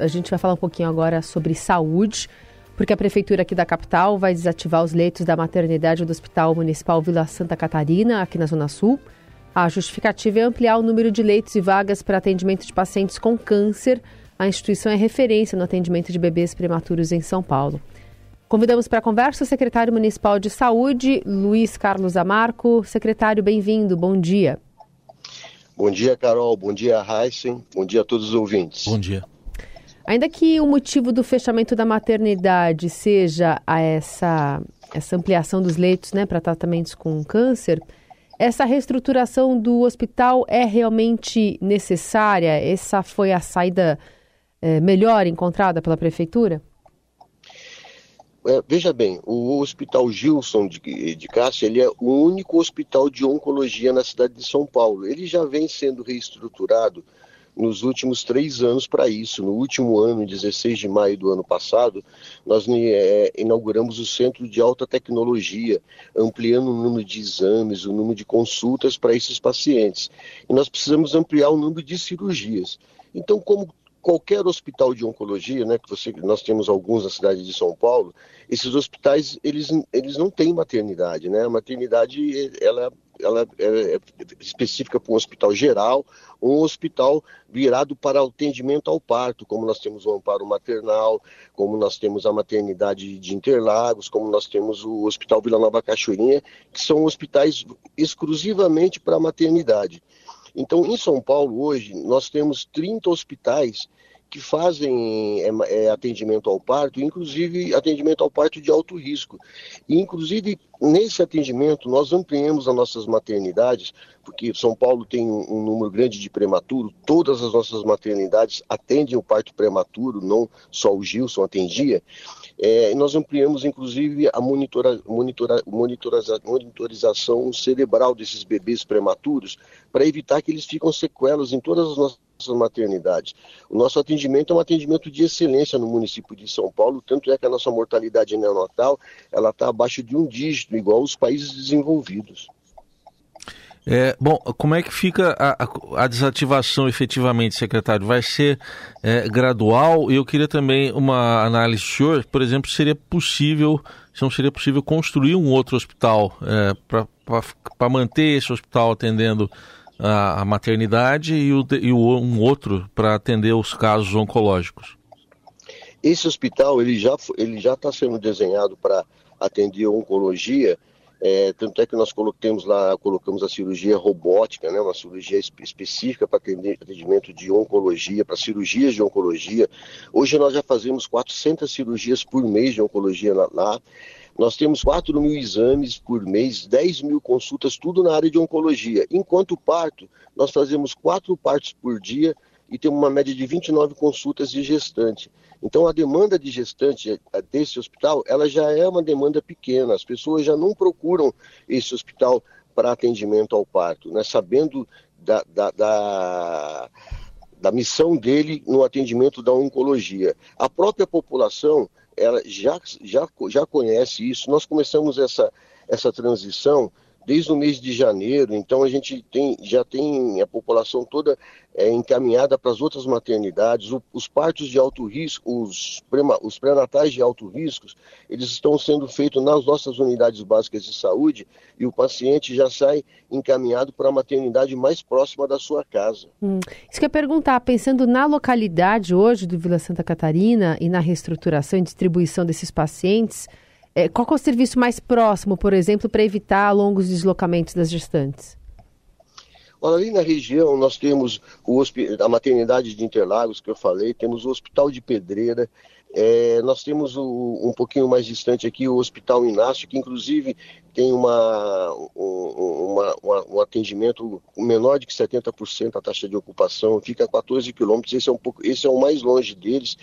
A gente vai falar um pouquinho agora sobre saúde, porque a prefeitura aqui da capital vai desativar os leitos da maternidade do Hospital Municipal Vila Santa Catarina, aqui na Zona Sul. A justificativa é ampliar o número de leitos e vagas para atendimento de pacientes com câncer. A instituição é referência no atendimento de bebês prematuros em São Paulo. Convidamos para a conversa o secretário municipal de saúde, Luiz Carlos Amarco. Secretário, bem-vindo, bom dia. Bom dia, Carol. Bom dia, Heisen. Bom dia a todos os ouvintes. Bom dia. Ainda que o motivo do fechamento da maternidade seja a essa, essa ampliação dos leitos né, para tratamentos com câncer, essa reestruturação do hospital é realmente necessária? Essa foi a saída é, melhor encontrada pela prefeitura? É, veja bem, o Hospital Gilson de, de Cássia ele é o único hospital de oncologia na cidade de São Paulo. Ele já vem sendo reestruturado nos últimos três anos para isso. No último ano, 16 de maio do ano passado, nós é, inauguramos o Centro de Alta Tecnologia, ampliando o número de exames, o número de consultas para esses pacientes. E nós precisamos ampliar o número de cirurgias. Então, como qualquer hospital de oncologia, né, que você, nós temos alguns na cidade de São Paulo, esses hospitais eles, eles não têm maternidade, né? A maternidade ela, ela é, é específica para um hospital geral, um hospital virado para atendimento ao parto, como nós temos o amparo maternal, como nós temos a maternidade de Interlagos, como nós temos o Hospital Vila Nova Cachoeirinha, que são hospitais exclusivamente para a maternidade. Então, em São Paulo, hoje, nós temos 30 hospitais que fazem é, atendimento ao parto, inclusive atendimento ao parto de alto risco. E, inclusive, nesse atendimento, nós ampliamos as nossas maternidades, porque São Paulo tem um, número grande de prematuro, todas as nossas maternidades atendem o parto prematuro, não só o Gilson atendia. É, nós ampliamos, inclusive, a monitora, monitora, monitoriza, monitorização cerebral desses bebês prematuros, para evitar que eles fiquem sequelas em todas as nossas maternidades. O nosso atendimento é um atendimento de excelência no município de São Paulo, tanto é que a nossa mortalidade neonatal ela está abaixo de um dígito, igual os países desenvolvidos. É, bom, como é que fica a, a, desativação efetivamente, secretário? Vai ser é, gradual? E eu queria também uma análise do senhor, por exemplo, seria possível, se não seria possível construir um outro hospital é, para manter esse hospital atendendo a, a maternidade e, o, e o, um outro para atender os casos oncológicos? Esse hospital ele já ele já está sendo desenhado para atender oncologia é, tanto é que nós colocamos lá, colocamos a cirurgia robótica, né, uma cirurgia específica para atendimento de oncologia, para cirurgias de oncologia. Hoje nós já fazemos 400 cirurgias por mês de oncologia lá. Nós temos 4 mil exames por mês, 10 mil consultas, tudo na área de oncologia. Enquanto parto, nós fazemos 4 partos por dia e temos uma média de 29 consultas de gestante. Então a demanda de gestante desse hospital, ela já é uma demanda pequena. As pessoas já não procuram esse hospital para atendimento ao parto, né? sabendo da, da, da, da missão dele no atendimento da oncologia. A própria população ela já, já, já conhece isso. Nós começamos essa, essa transição desde o mês de janeiro, então a gente tem, já tem a população toda é, encaminhada para as outras maternidades, o, os partos de alto risco, os, os pré-natais de alto risco, eles estão sendo feitos nas nossas unidades básicas de saúde e o paciente já sai encaminhado para a maternidade mais próxima da sua casa. Hum, isso que eu perguntar, pensando na localidade hoje do Vila Santa Catarina e na reestruturação e distribuição desses pacientes, é, qual é o serviço mais próximo, por exemplo, para evitar longos deslocamentos das gestantes? Olha, ali na região nós temos o, a maternidade de Interlagos, que eu falei, temos o Hospital de Pedreira, é, nós temos o, um pouquinho mais distante aqui o Hospital Inácio, que inclusive tem uma, uma, uma, um atendimento menor de que 70% a taxa de ocupação, fica a 14 quilômetros, esse, é um esse é o mais longe deles.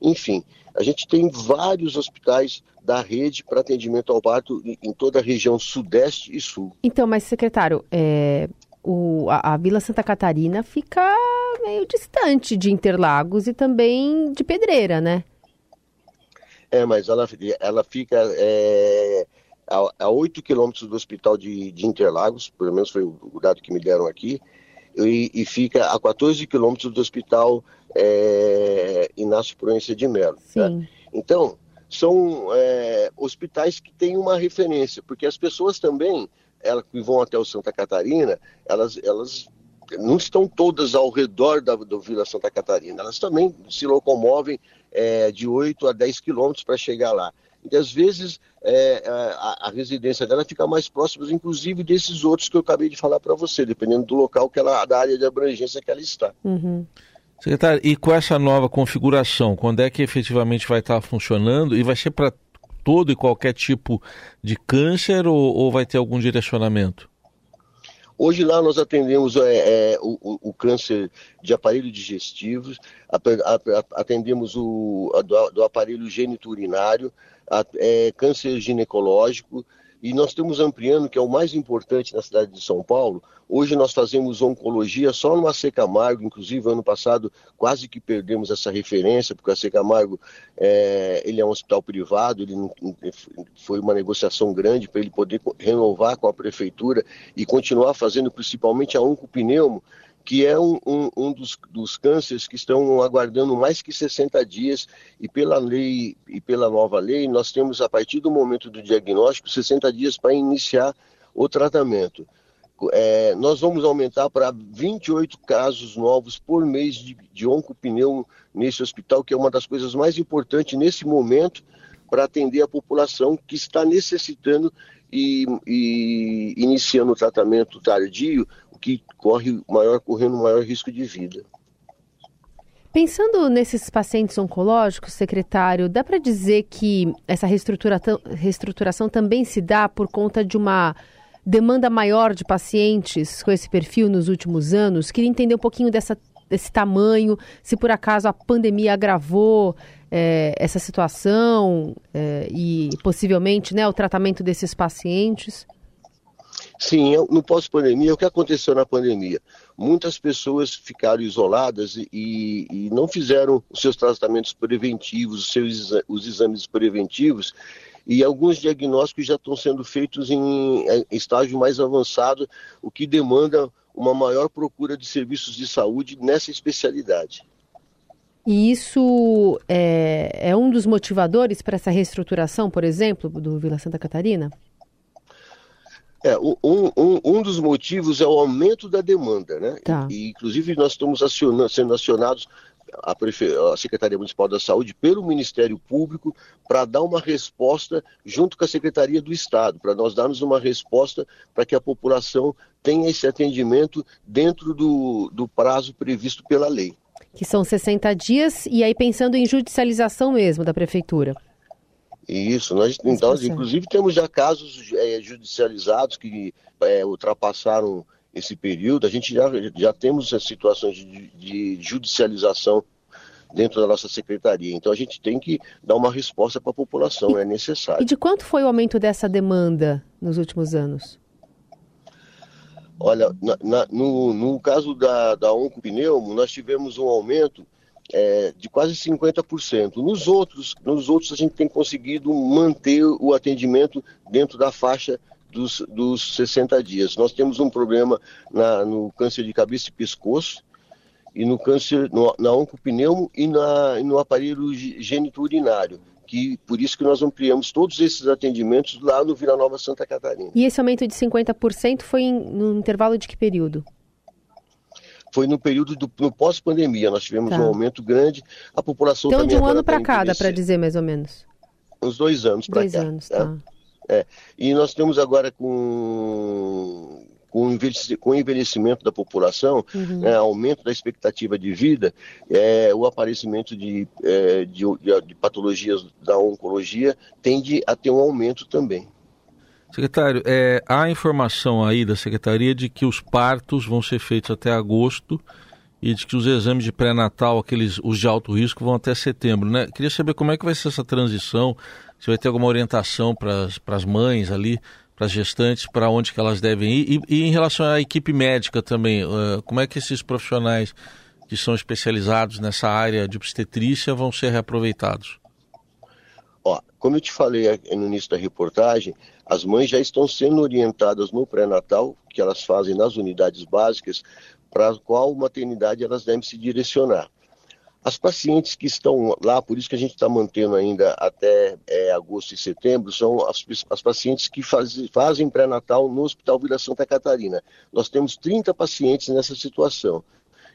Enfim, a gente tem vários hospitais da rede para atendimento ao parto em toda a região sudeste e sul. Então, mas secretário, é, o, a, a Vila Santa Catarina fica meio distante de Interlagos e também de Pedreira, né? É, mas ela, ela fica é, a, a 8 quilômetros do hospital de, de, Interlagos, pelo menos foi o, dado que me deram aqui, e, e fica a 14 quilômetros do hospital é, Inácio Proença de Mello. Né? Então, são é, hospitais que têm uma referência, porque as pessoas também, elas que vão até o Santa Catarina, elas, elas não estão todas ao redor da, do Vila Santa Catarina, elas também se locomovem é, de 8 a 10 quilômetros para chegar lá. E às vezes é, a, a, residência dela fica mais próxima, inclusive, desses outros que eu acabei de falar para você, dependendo do local que ela, da área de abrangência que ela está. Uhum. Secretário, e com essa nova configuração, quando é que efetivamente vai estar funcionando e vai ser para todo e qualquer tipo de câncer ou, ou vai ter algum direcionamento? Hoje lá nós atendemos é, é, o, o, câncer de aparelho digestivo, atendemos o do, do aparelho geniturinário, é, câncer ginecológico, e nós estamos ampliando, que é o mais importante na cidade de São Paulo. Hoje nós fazemos oncologia só no AC Camargo, inclusive ano passado quase que perdemos essa referência, porque o AC Camargo é, ele é um hospital privado, ele foi uma negociação grande para ele poder renovar com a prefeitura e continuar fazendo principalmente a oncopneumo, que é um, um, um dos, dos, cânceres que estão aguardando mais que 60 dias, e pela lei e pela nova lei, nós temos, a partir do momento do diagnóstico, 60 dias para iniciar o tratamento. É, nós vamos aumentar para 28 casos novos por mês de, de oncopneu nesse hospital, que é uma das coisas mais importantes nesse momento para atender a população que está necessitando e, e iniciando o tratamento tardio que corre maior, correndo maior risco de vida. Pensando nesses pacientes oncológicos, secretário, dá para dizer que essa reestrutura, reestruturação também se dá por conta de uma demanda maior de pacientes com esse perfil nos últimos anos? Queria entender um pouquinho dessa, desse tamanho, se por acaso a pandemia agravou é, essa situação é, e possivelmente né, o tratamento desses pacientes. Sim, no pós-pandemia, o que aconteceu na pandemia? Muitas pessoas ficaram isoladas e, e não fizeram os seus tratamentos preventivos, os seus os exames preventivos, e alguns diagnósticos já estão sendo feitos em, em estágio mais avançado, o que demanda uma maior procura de serviços de saúde nessa especialidade. E isso é, é um dos motivadores para essa reestruturação, por exemplo, do Vila Santa Catarina? É, um, um, um dos motivos é o aumento da demanda, né? Tá. E, inclusive, nós estamos acionando, sendo acionados a, Prefe... a Secretaria Municipal da Saúde pelo Ministério Público para dar uma resposta junto com a Secretaria do Estado, para nós darmos uma resposta para que a população tenha esse atendimento dentro do, do prazo previsto pela lei. Que são 60 dias, e aí pensando em judicialização mesmo da Prefeitura. Isso, nós então, inclusive temos já casos é, judicializados que é, ultrapassaram esse período. A gente já, já temos as situações de, de judicialização dentro da nossa secretaria. Então a gente tem que dar uma resposta para a população, e, é necessário. E de quanto foi o aumento dessa demanda nos últimos anos? Olha, na, na, no, no caso da, da Oncopneumo, nós tivemos um aumento é, de quase 50%. Nos outros, nos outros, a gente tem conseguido manter o atendimento dentro da faixa dos, dos 60 dias. Nós temos um problema na, no câncer de cabeça e pescoço, e no câncer, no, na oncopneumo e, na, e no aparelho geniturinário. Que, por isso que nós ampliamos todos esses atendimentos lá no Vila Nova Santa Catarina. E esse aumento de 50% foi em, no intervalo de que período? foi no período do pós-pandemia. Nós tivemos tá. um aumento grande, a população então, também. Então, de um ano para cá, dá para dizer mais ou menos? Uns dois anos para cá. Dois anos, tá. tá. É. E nós temos agora com com o envelhecimento da população, uhum. é, aumento da expectativa de vida, é, o aparecimento de, é, de, de, patologias da oncologia tende a ter um aumento também. Secretário, é, há informação aí da Secretaria de que os partos vão ser feitos até agosto e de que os exames de pré-natal, aqueles os de alto risco, vão até setembro, né? Queria saber como é que vai ser essa transição, se vai ter alguma orientação para as mães ali, para as gestantes, para onde que elas devem ir, e, e, em relação à equipe médica também, uh, como é que esses profissionais que são especializados nessa área de obstetrícia vão ser reaproveitados? Ó, como eu te falei no início da reportagem, as mães já estão sendo orientadas no pré-natal, que elas fazem nas unidades básicas, para qual maternidade elas devem se direcionar. As pacientes que estão lá, por isso que a gente está mantendo ainda até é, agosto e setembro, são as, as pacientes que faz, fazem pré-natal no Hospital Vila Santa Catarina. Nós temos 30 pacientes nessa situação,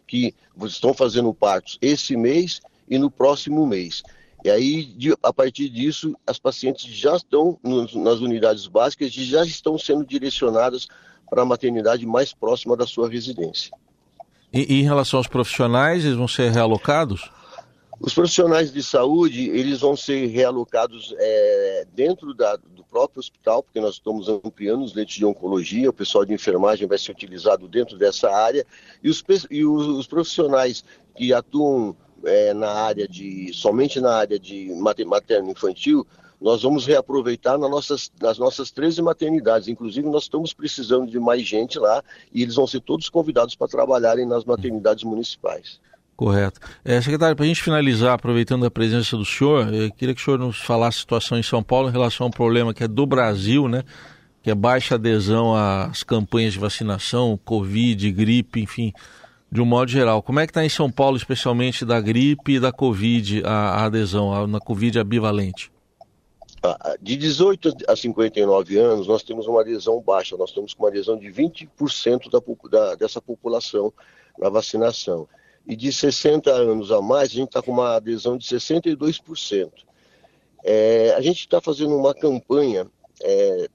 que estão fazendo partos esse mês e no próximo mês. E aí, de, a partir disso, as pacientes já estão nos, nas unidades básicas e já estão sendo direcionadas para a maternidade mais próxima da sua residência. E, e em relação aos profissionais, eles vão ser realocados? Os profissionais de saúde, eles vão ser realocados é, dentro da, do próprio hospital, porque nós estamos ampliando os leitos de oncologia, o pessoal de enfermagem vai ser utilizado dentro dessa área, e os, e os, os profissionais que atuam é, na área de, somente na área de materno-infantil, nós vamos reaproveitar nas nossas, nas nossas 13 maternidades. Inclusive, nós estamos precisando de mais gente lá e eles vão ser todos convidados para trabalharem nas maternidades municipais. Correto. É, secretário, para a gente finalizar, aproveitando a presença do senhor, queria que o senhor nos falasse a situação em São Paulo em relação a um problema que é do Brasil, né? Que é baixa adesão às campanhas de vacinação, Covid, gripe, enfim, de um modo geral. Como é que está em São Paulo, especialmente da gripe e da Covid, a, a adesão, a, na Covid abivalente? De 18 a 59 anos, nós temos uma adesão baixa, nós estamos com uma adesão de 20% da, da, dessa população na vacinação. E de 60 anos a mais, a gente está com uma adesão de 62%. É, a gente está fazendo uma campanha é,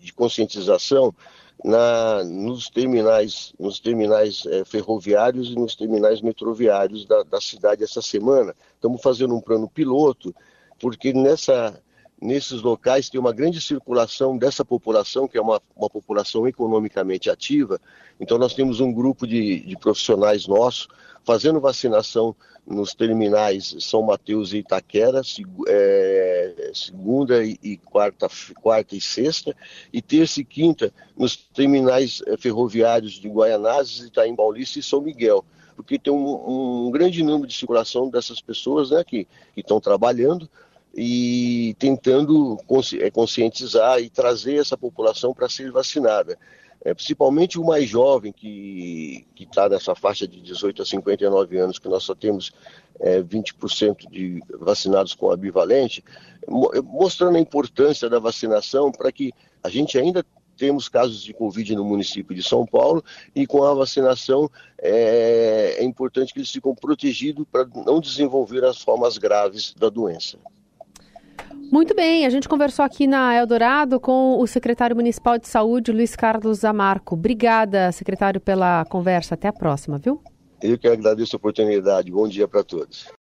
de conscientização na, nos terminais, nos terminais é, ferroviários e nos terminais metroviários da, da cidade essa semana. Estamos fazendo um plano piloto, porque nessa nesses locais tem uma grande circulação dessa população, que é uma, uma população economicamente ativa. Então, nós temos um grupo de, de profissionais nossos fazendo vacinação nos terminais São Mateus e Itaquera, é, segunda e quarta, quarta e sexta, e terça e quinta nos terminais é, ferroviários de Guaianazes, Itaim Paulista e São Miguel porque tem um, um grande número de circulação dessas pessoas né, que estão trabalhando, e tentando é, conscientizar e trazer essa população para ser vacinada. É, principalmente o mais jovem, que está nessa faixa de 18 a 59 anos, que nós só temos é, 20% de vacinados com bivalente, mostrando a importância da vacinação para que a gente ainda temos casos de Covid no município de São Paulo e com a vacinação é, é importante que eles fiquem protegidos para não desenvolver as formas graves da doença. Muito bem, a gente conversou aqui na Eldorado com o secretário municipal de saúde, Luiz Carlos Amarco. Obrigada, secretário, pela conversa. Até a próxima, viu? Eu que agradeço a oportunidade. Bom dia para todos.